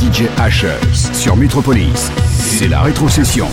DJ Ashes sur Metropolis. C'est la rétrocession.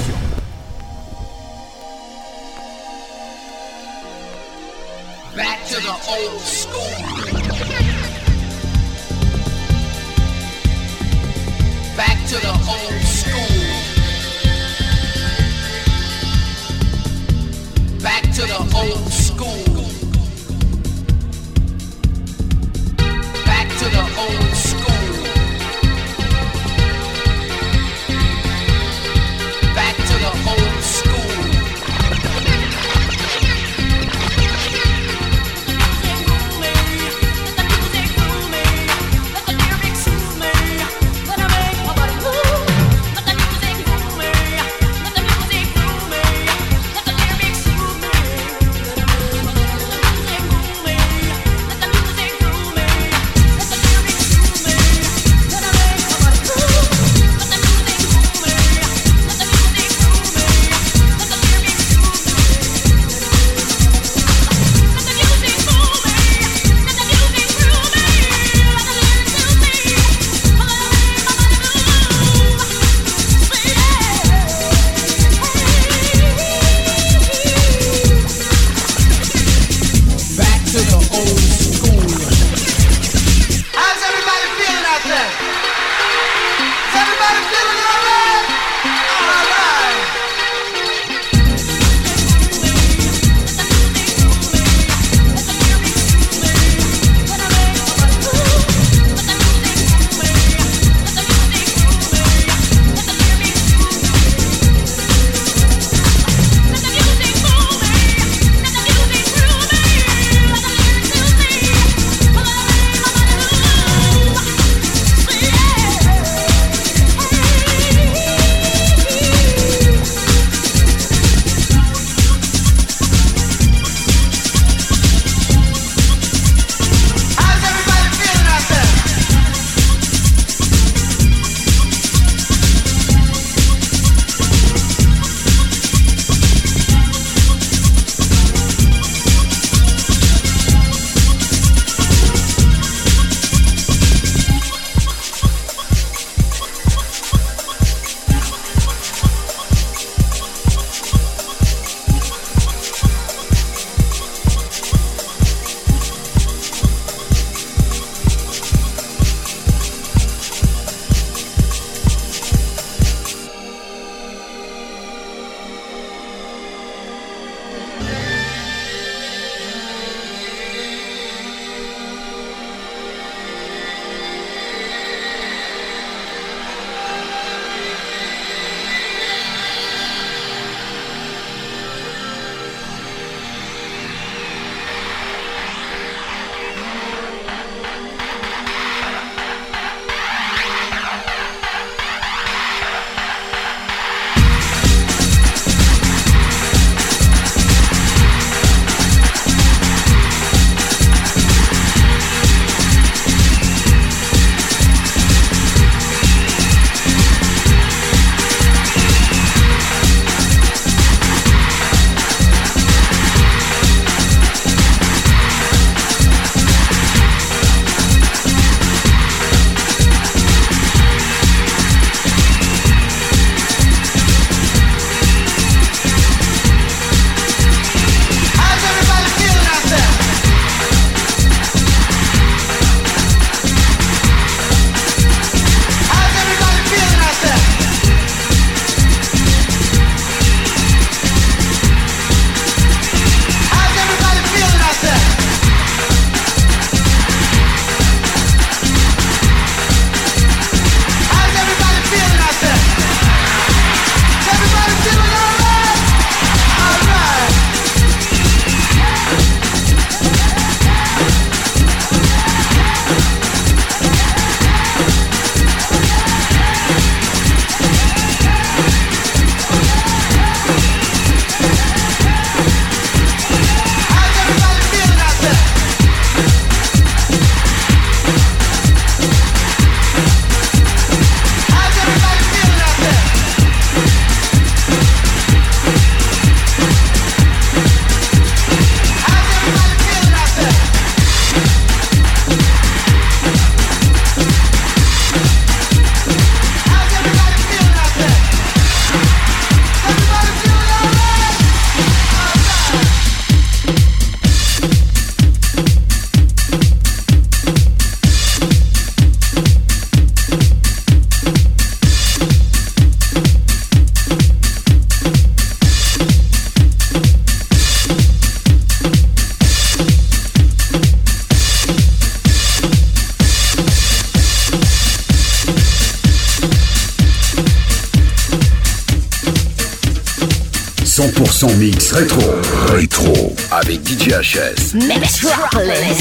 Metropolis.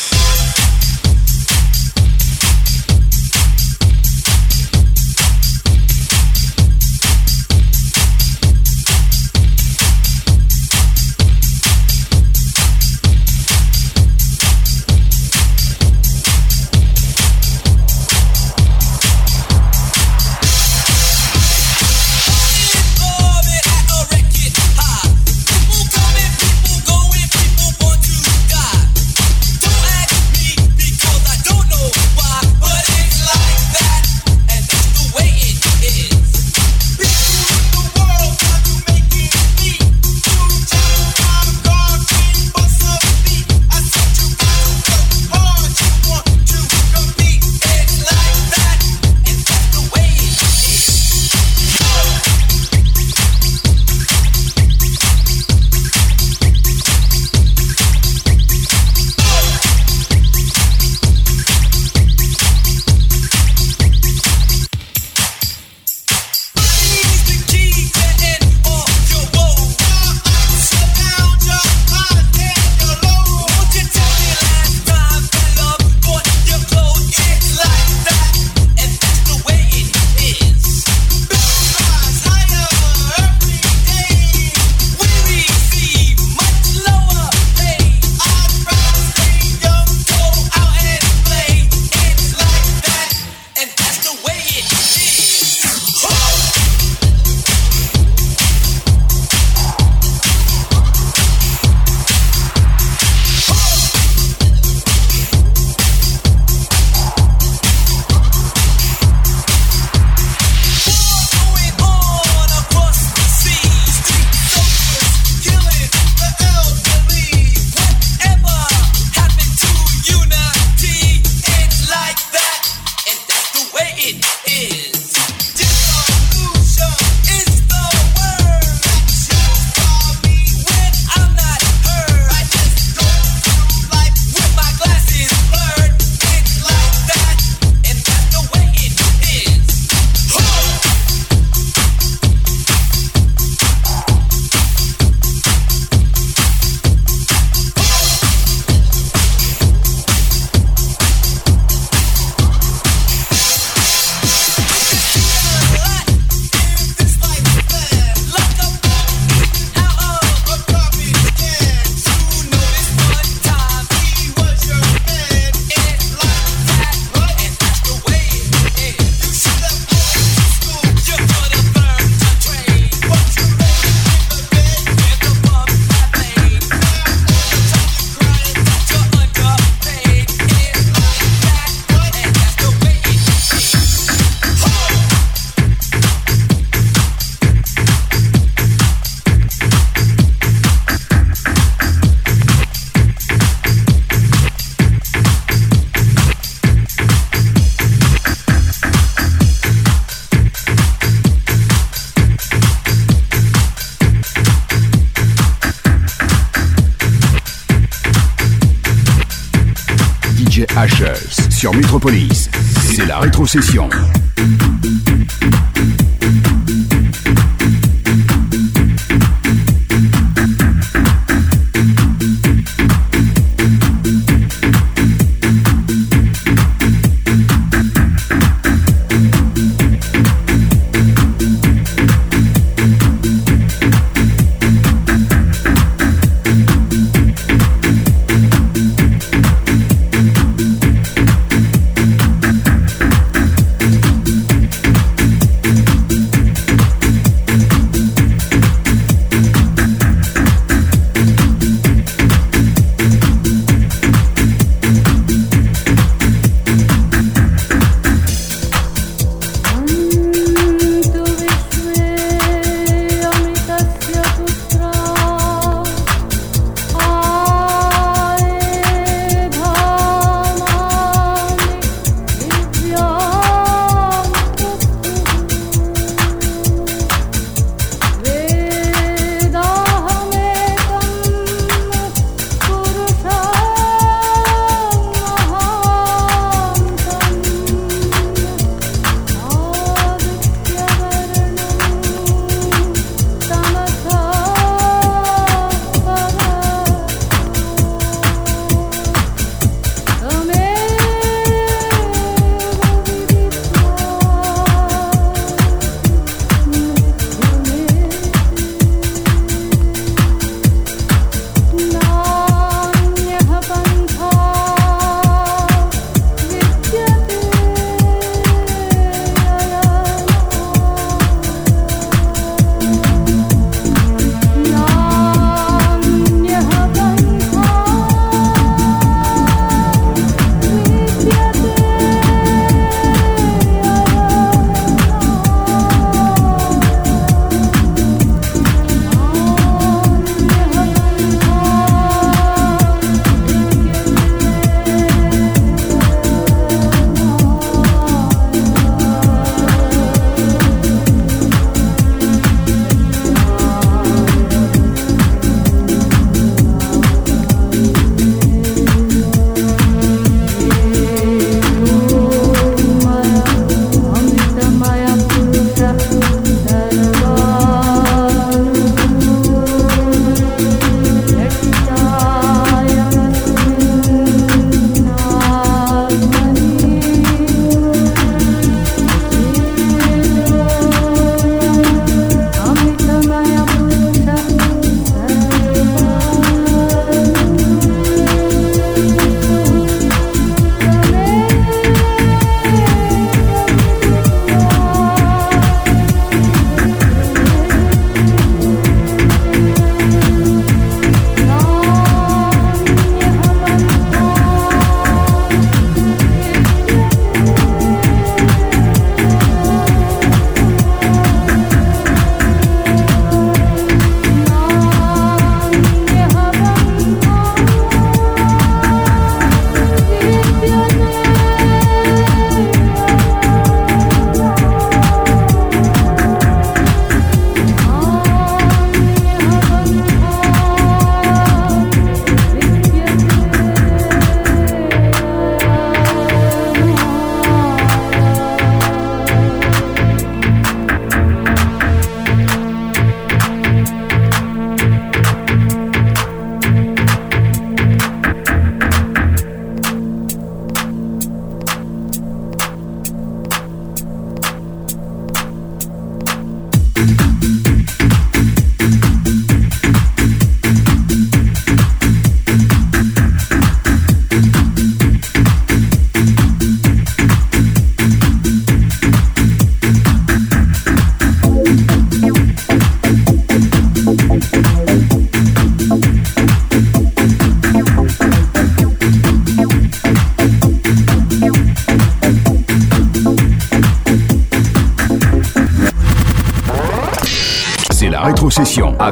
激情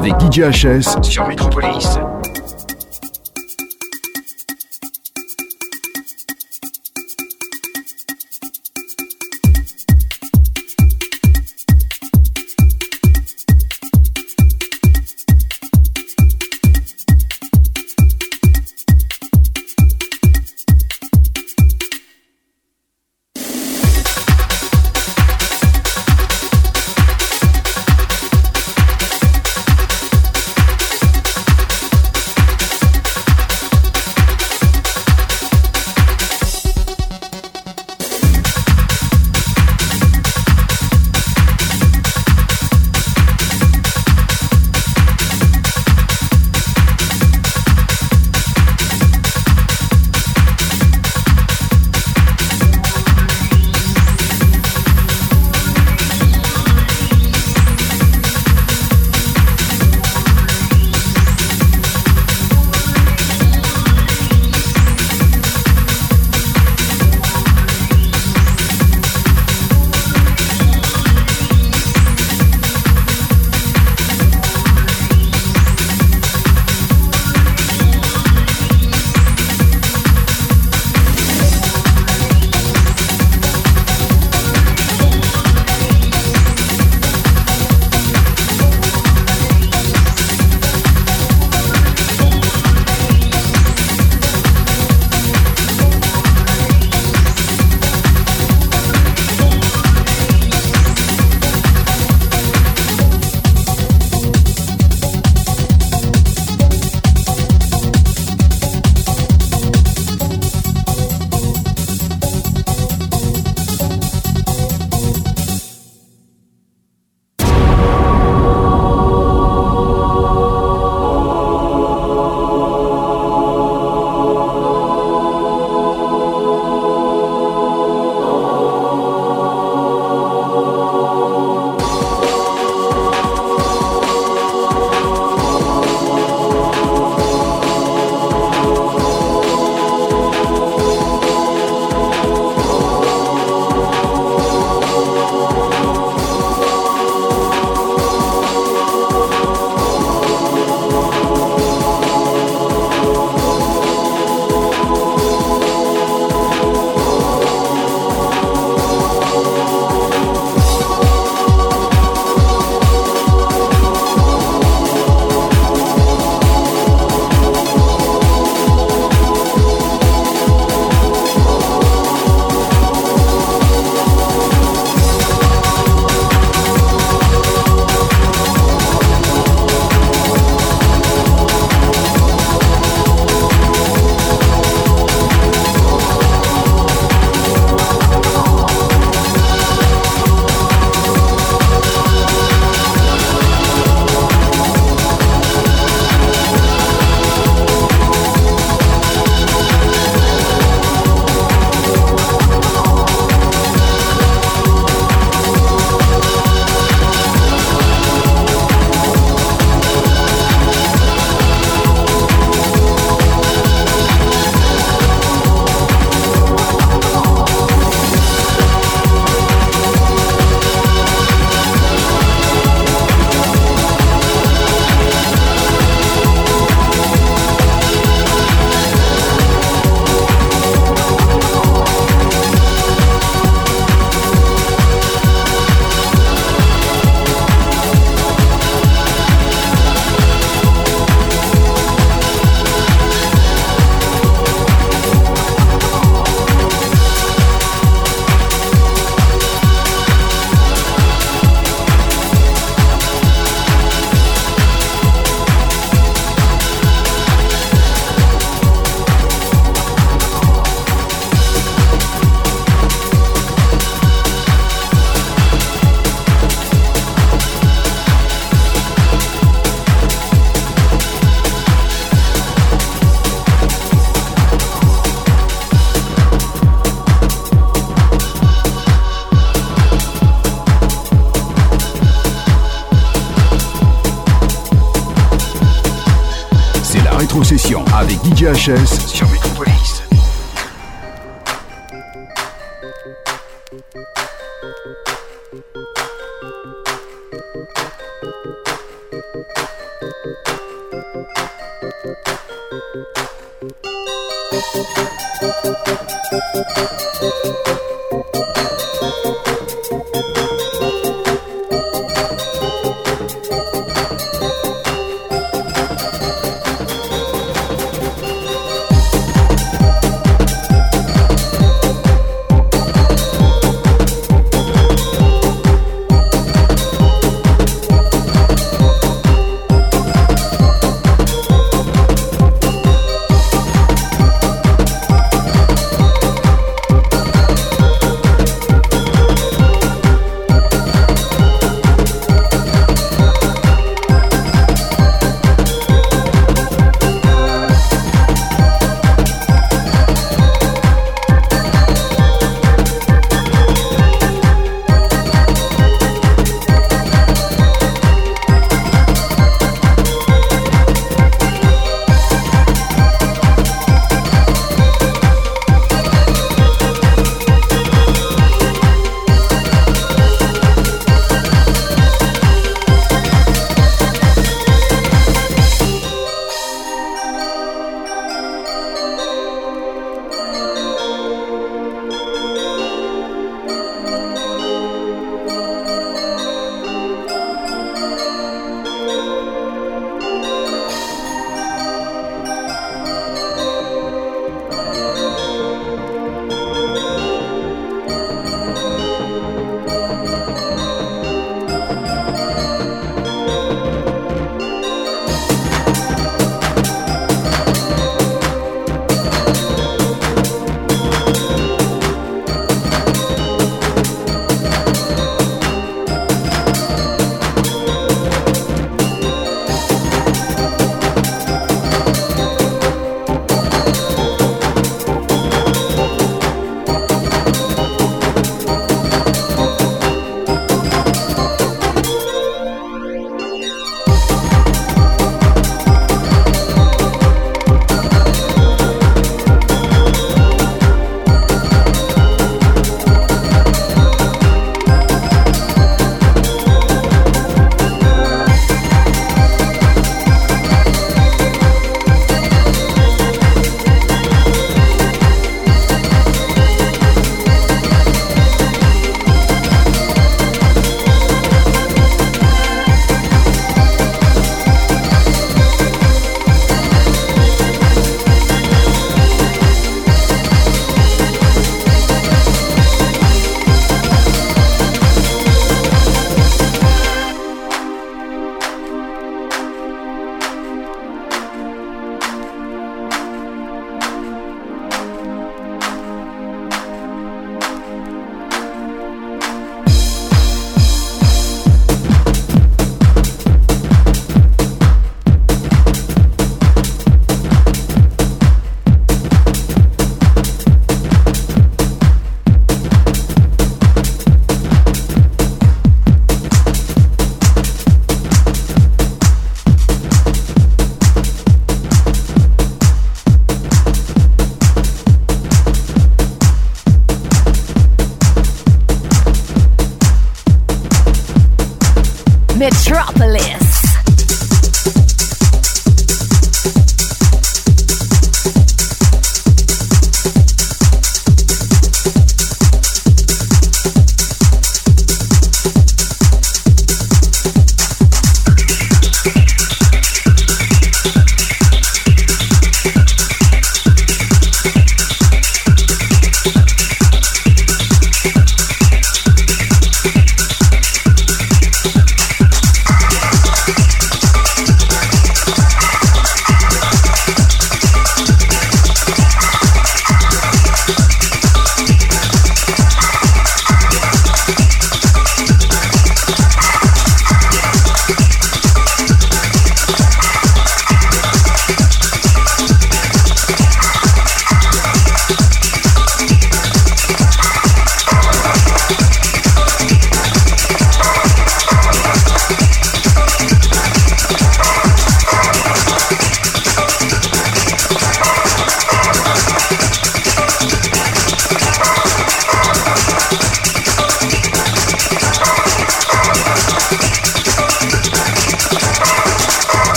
avec DJ HS sur Metropolis. DJ Chess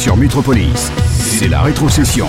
sur Metropolis. C'est la rétrocession.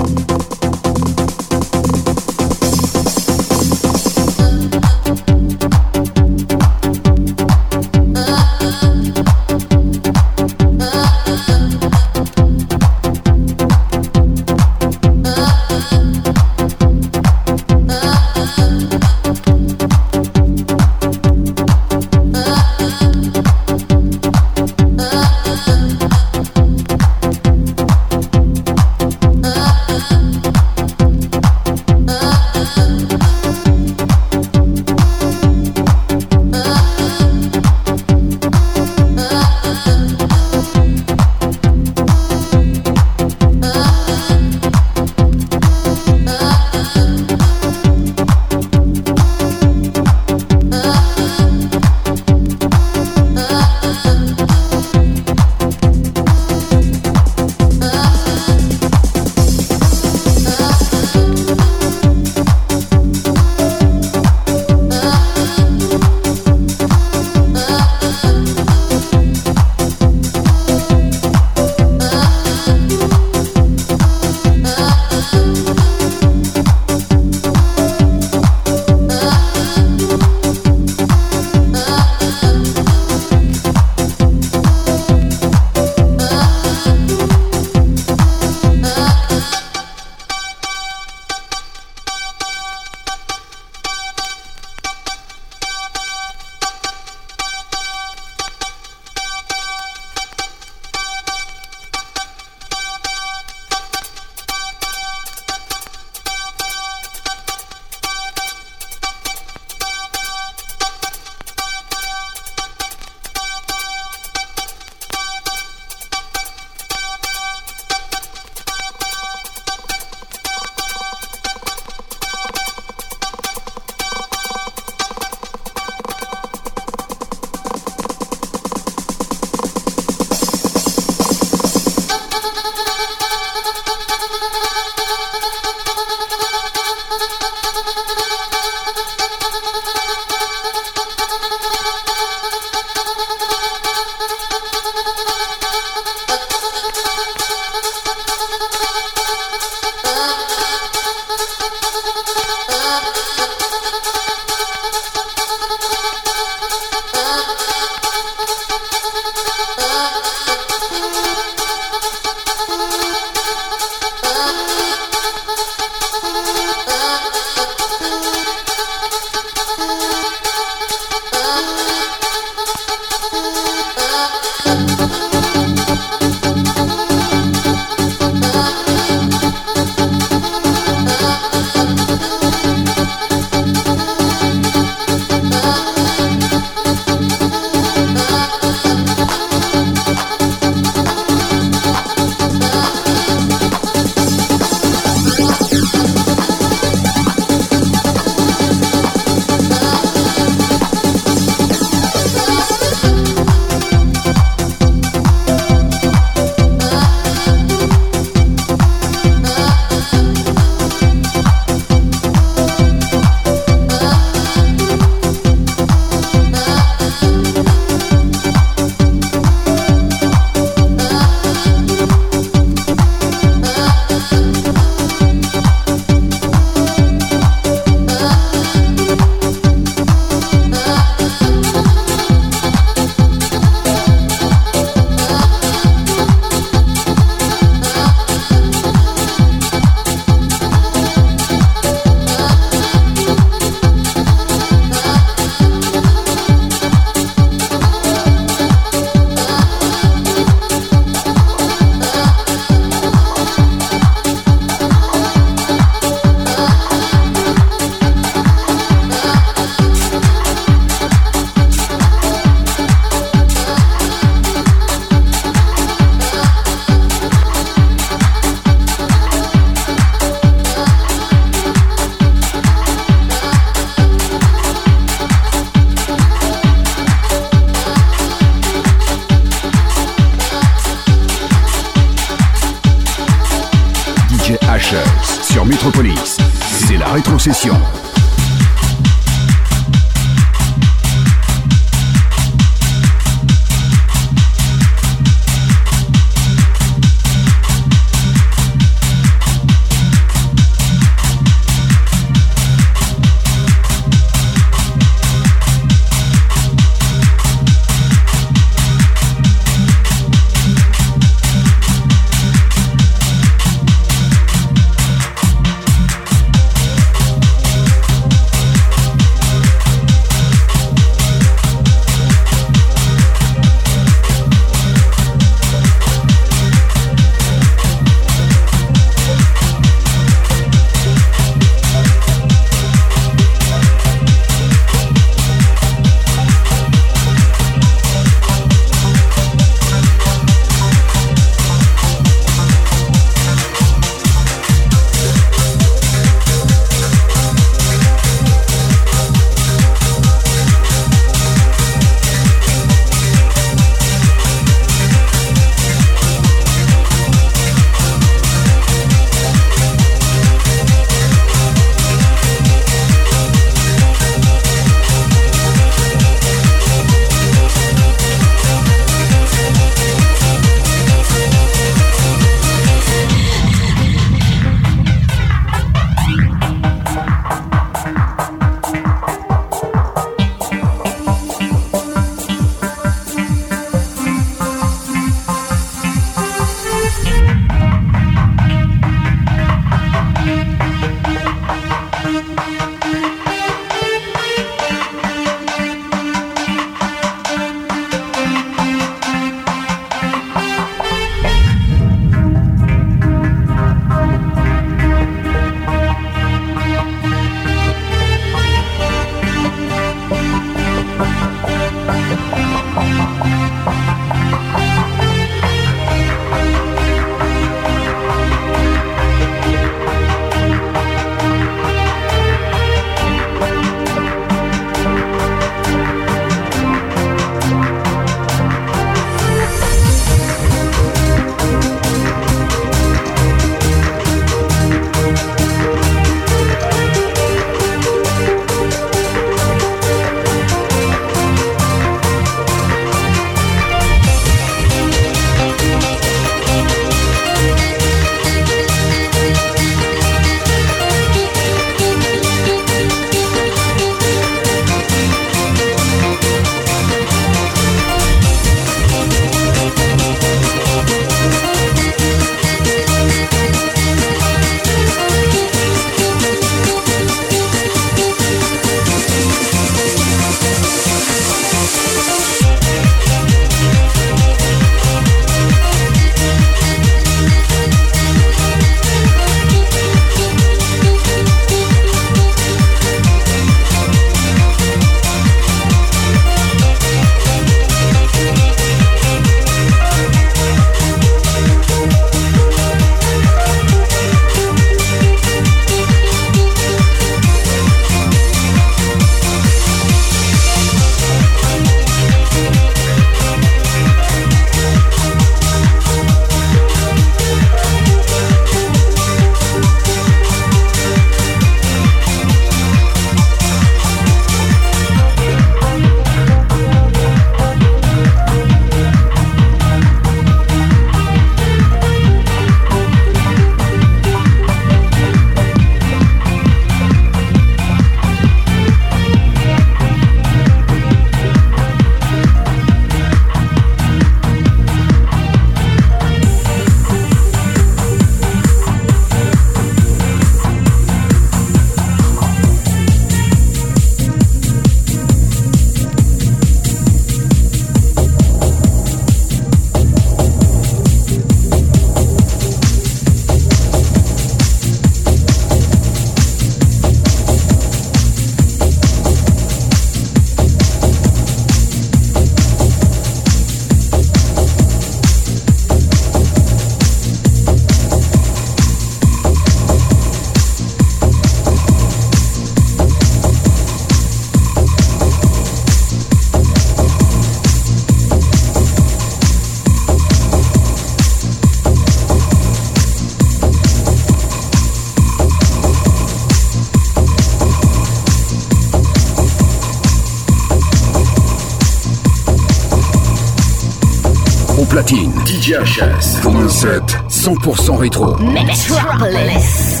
Un set 100% rétro. Metropolis.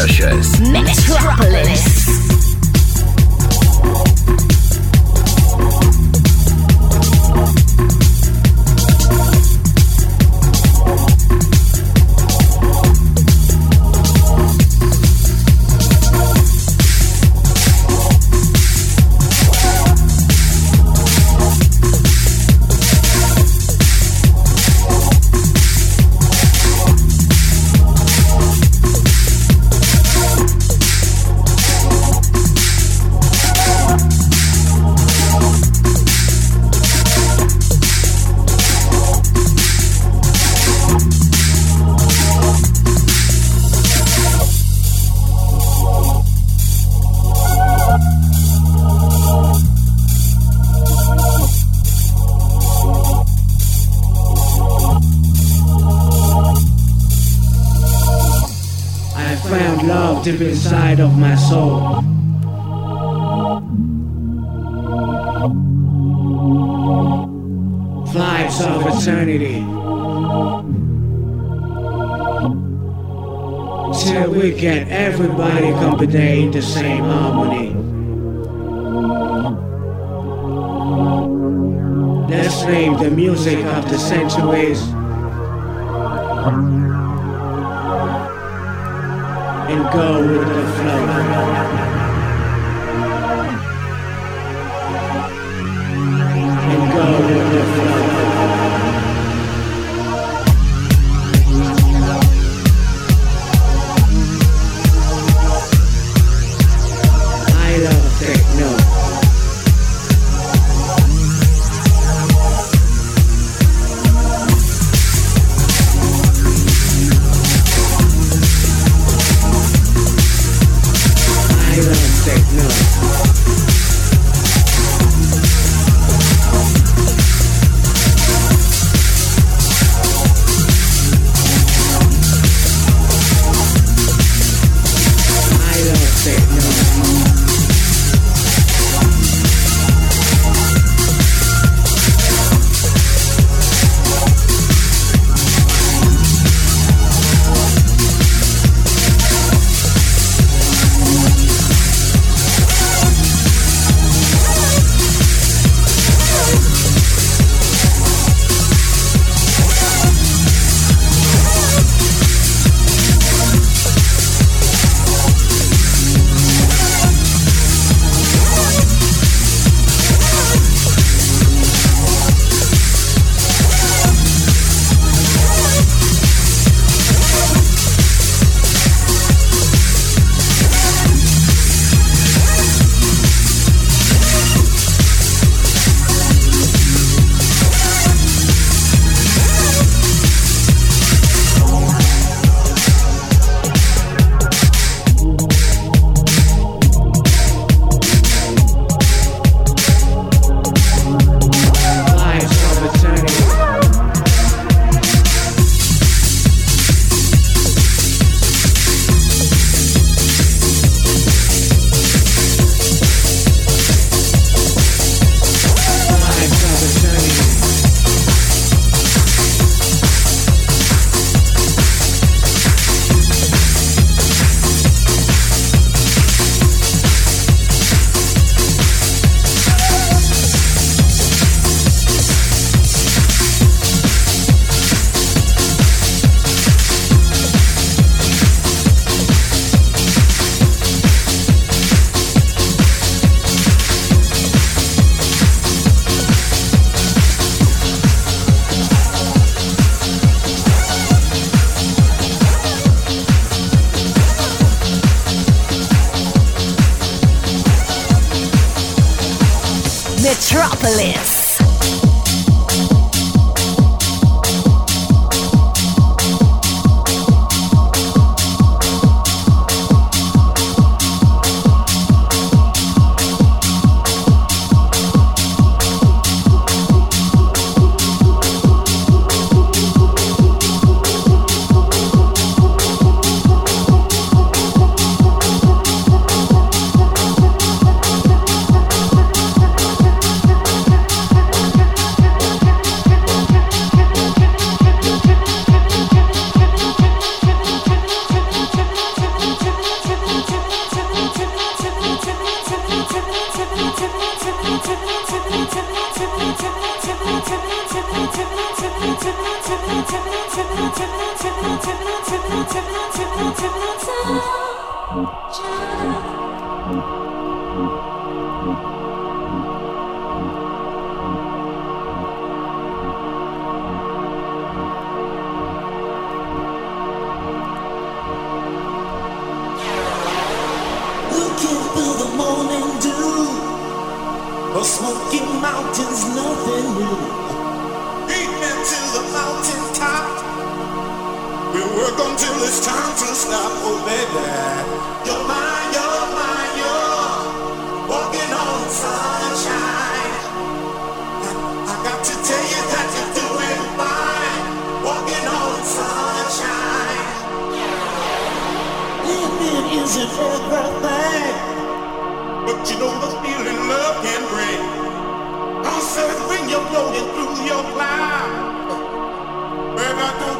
Avec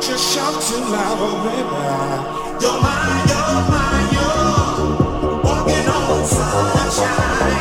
just shout too loud, oh baby. You're mine, you're mine, you're walking on sunshine.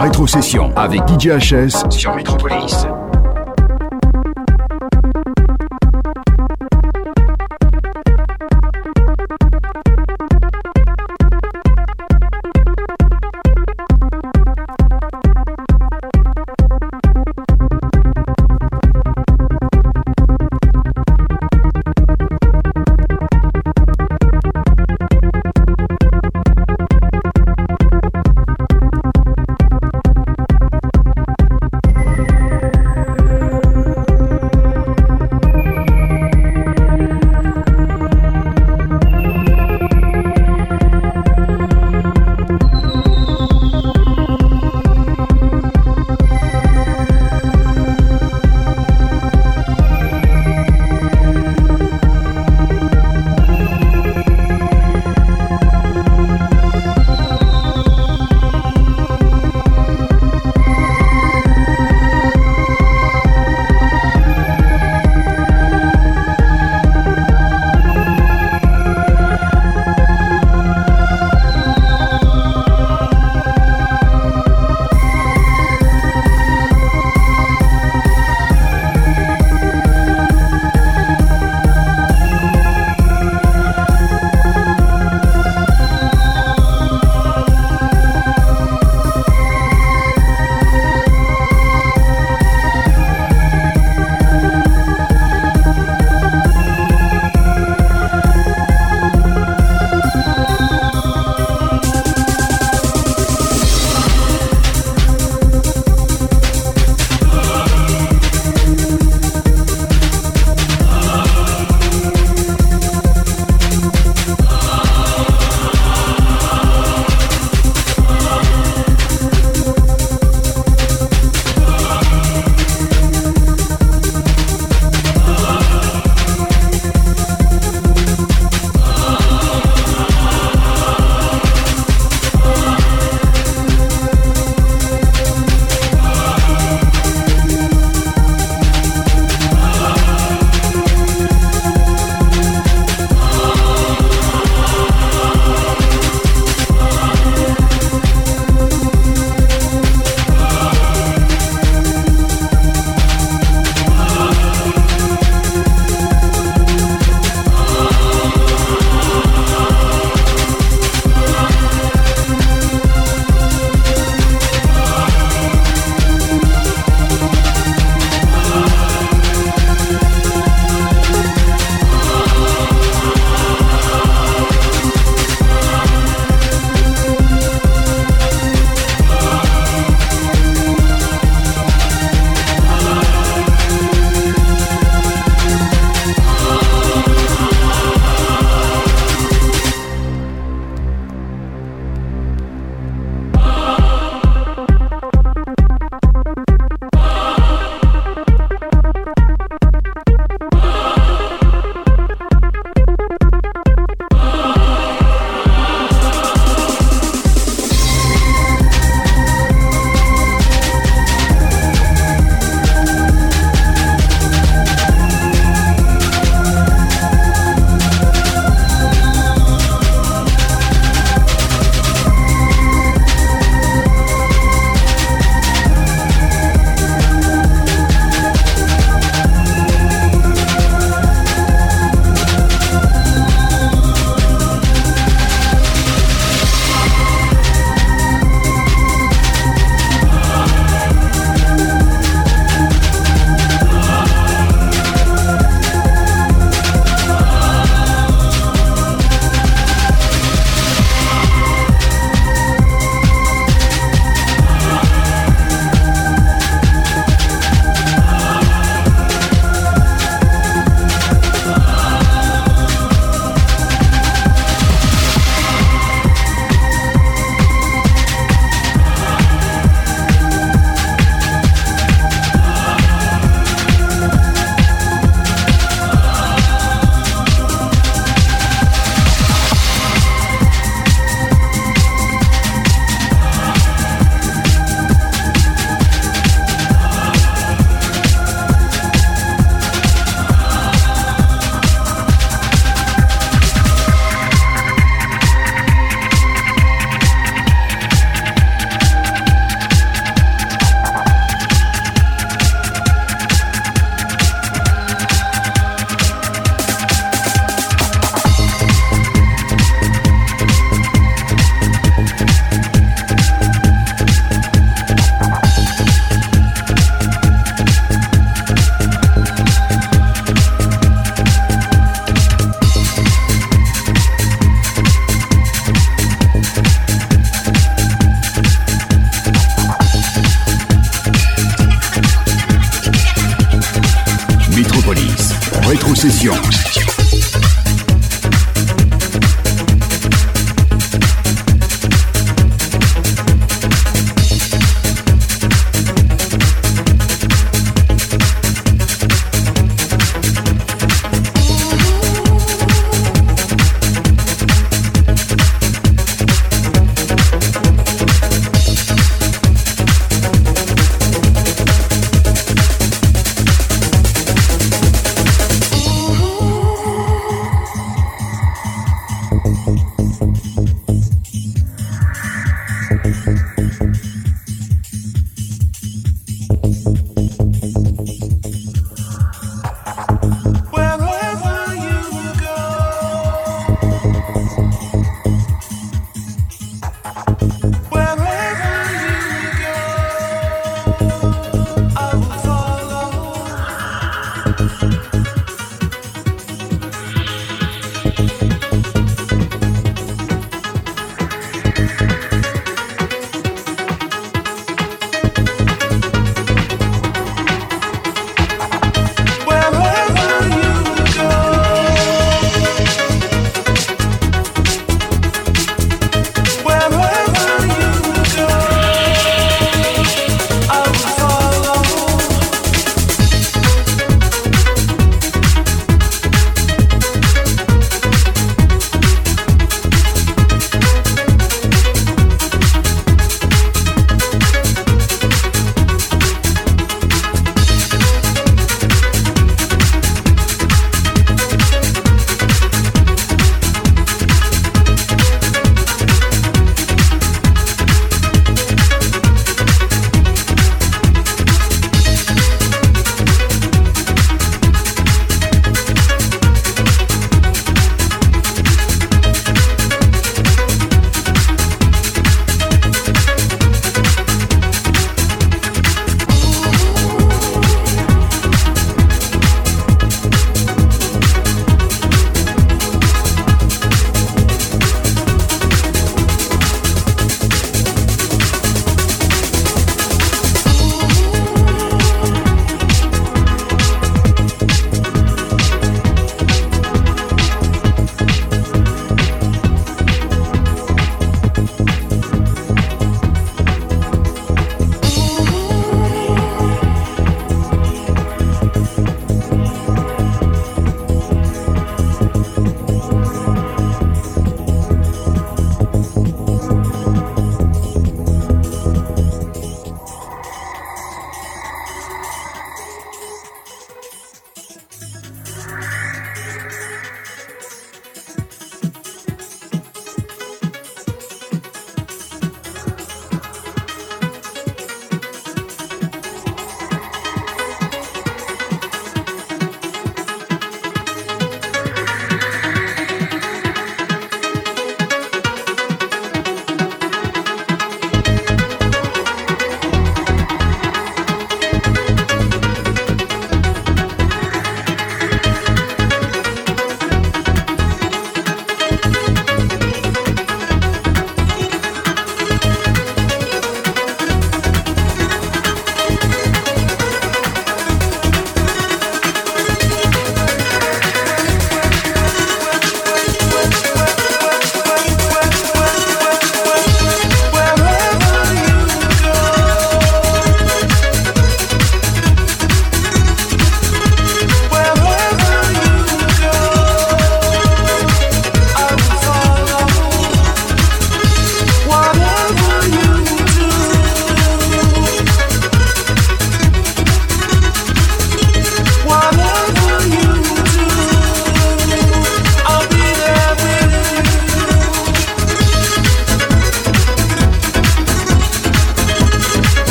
rétrocession avec DJHS sur Metropolis.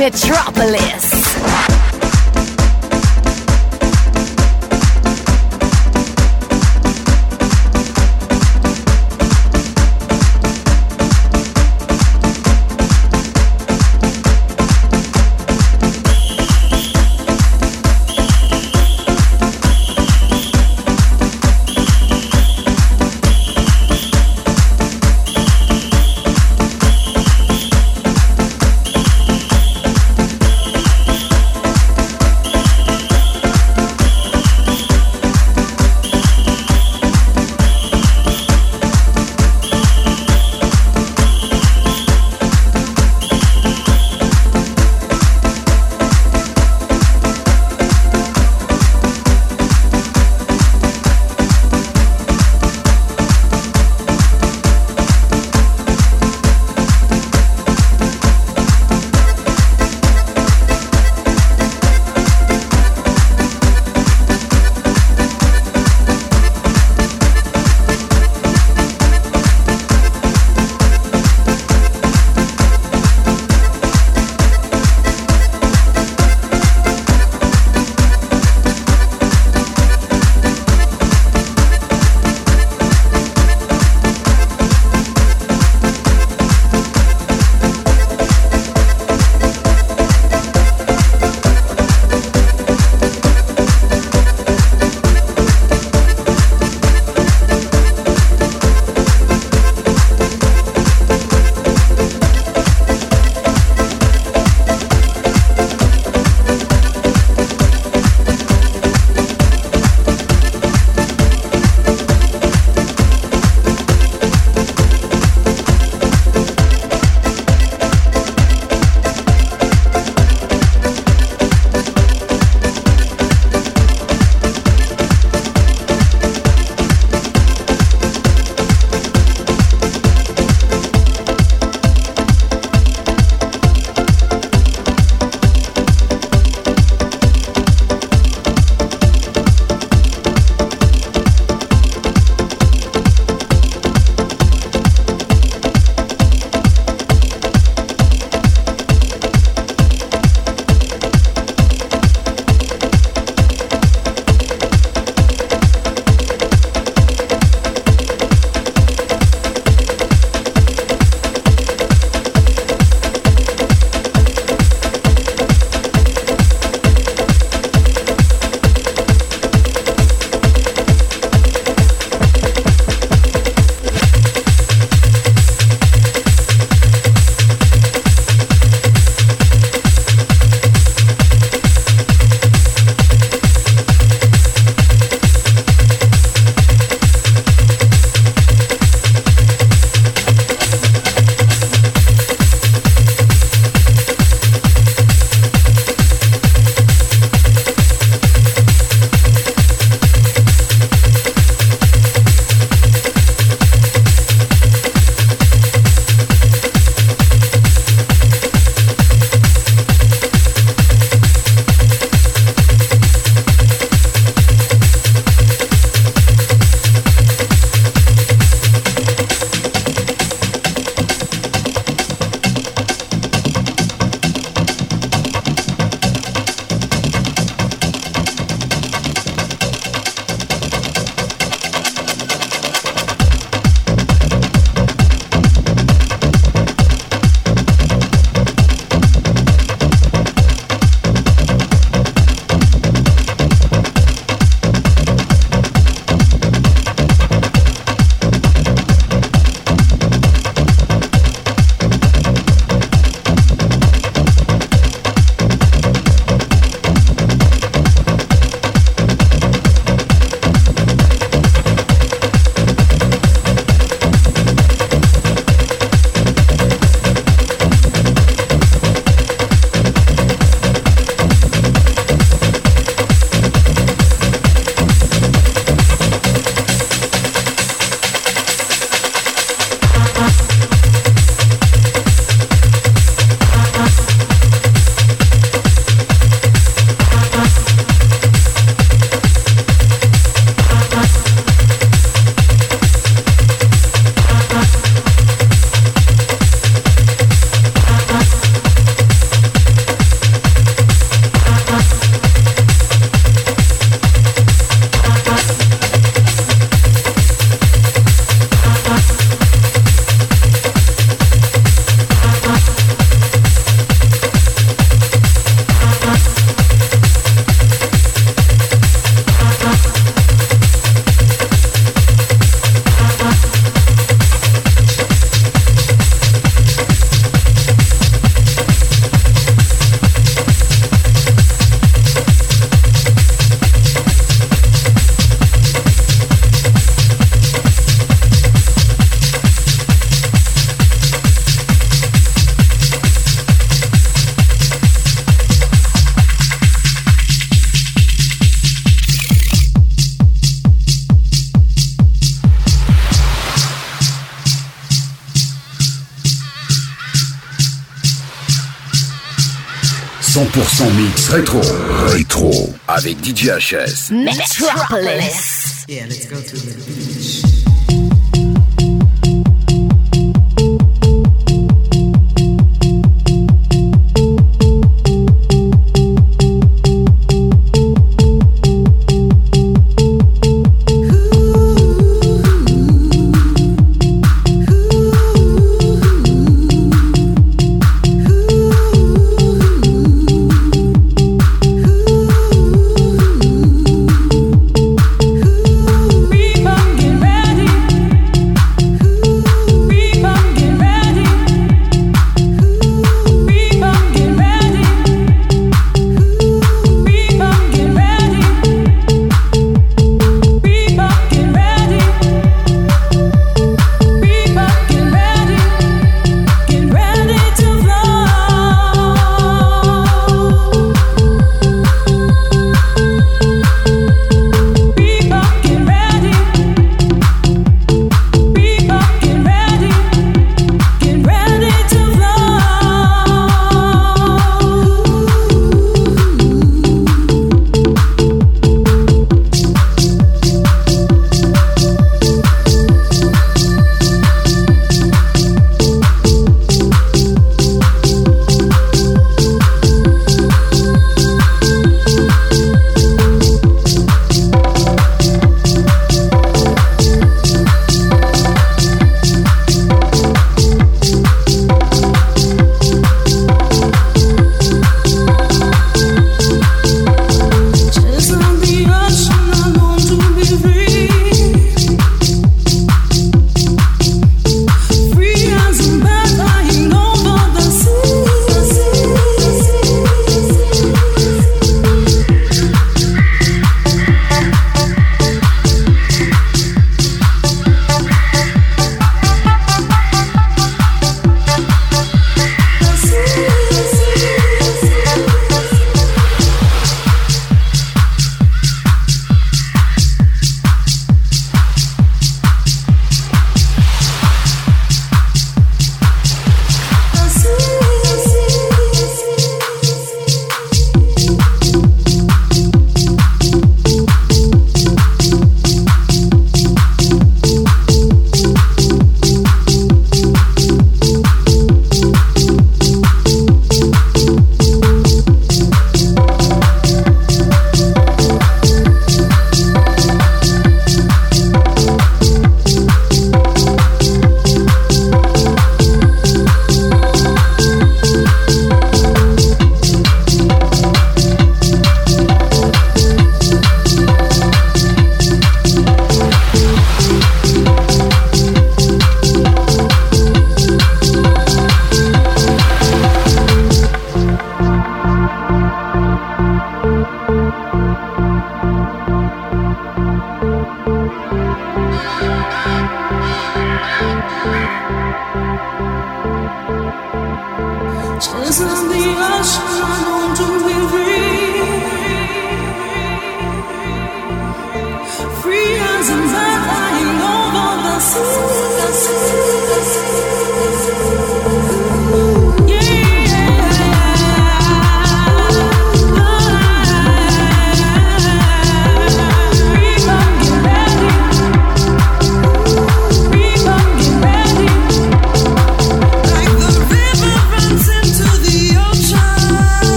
Metropolis. Rétro. Rétro. Avec DJ HS. Metropolis. Yeah, let's go to the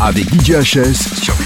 avec DJ HS sur